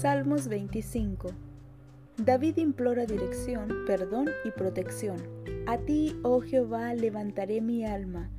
Salmos 25 David implora dirección, perdón y protección. A ti, oh Jehová, levantaré mi alma.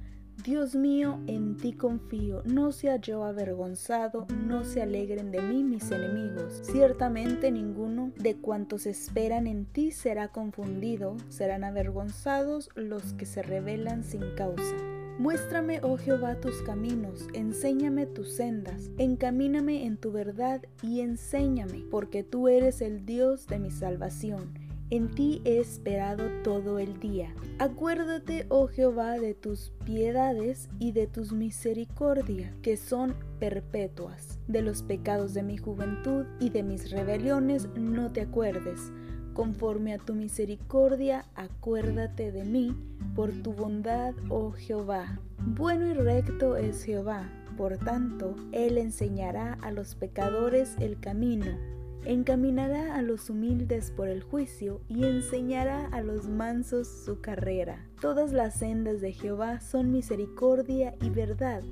Dios mío, en ti confío, no sea yo avergonzado, no se alegren de mí mis enemigos. Ciertamente ninguno de cuantos esperan en ti será confundido, serán avergonzados los que se rebelan sin causa. Muéstrame, oh Jehová, tus caminos, enséñame tus sendas, encamíname en tu verdad y enséñame, porque tú eres el Dios de mi salvación. En ti he esperado todo el día. Acuérdate, oh Jehová, de tus piedades y de tus misericordias, que son perpetuas. De los pecados de mi juventud y de mis rebeliones no te acuerdes Conforme a tu misericordia, acuérdate de mí, por tu bondad, oh Jehová. Bueno y recto es Jehová, por tanto, Él enseñará a los pecadores el camino, encaminará a los humildes por el juicio y enseñará a los mansos su carrera. Todas las sendas de Jehová son misericordia y verdad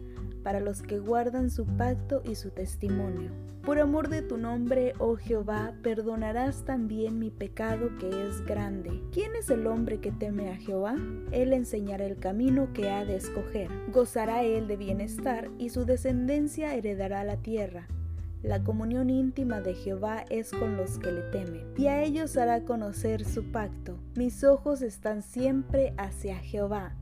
para los que guardan su pacto y su testimonio. Por amor de tu nombre, oh Jehová, perdonarás también mi pecado que es grande. ¿Quién es el hombre que teme a Jehová? Él enseñará el camino que ha de escoger. Gozará él de bienestar y su descendencia heredará la tierra. La comunión íntima de Jehová es con los que le temen, y a ellos hará conocer su pacto. Mis ojos están siempre hacia Jehová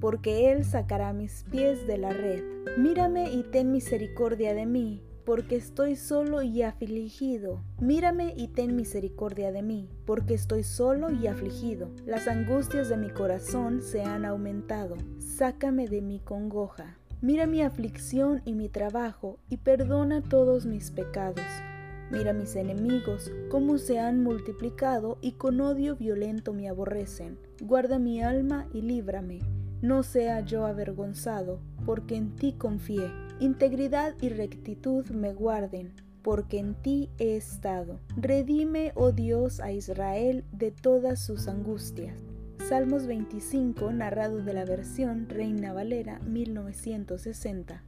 porque Él sacará mis pies de la red. Mírame y ten misericordia de mí, porque estoy solo y afligido. Mírame y ten misericordia de mí, porque estoy solo y afligido. Las angustias de mi corazón se han aumentado. Sácame de mi congoja. Mira mi aflicción y mi trabajo, y perdona todos mis pecados. Mira mis enemigos, cómo se han multiplicado y con odio violento me aborrecen. Guarda mi alma y líbrame no sea yo avergonzado, porque en ti confié. Integridad y rectitud me guarden, porque en ti he estado. Redime, oh Dios, a Israel de todas sus angustias. Salmos 25, narrado de la versión Reina Valera 1960.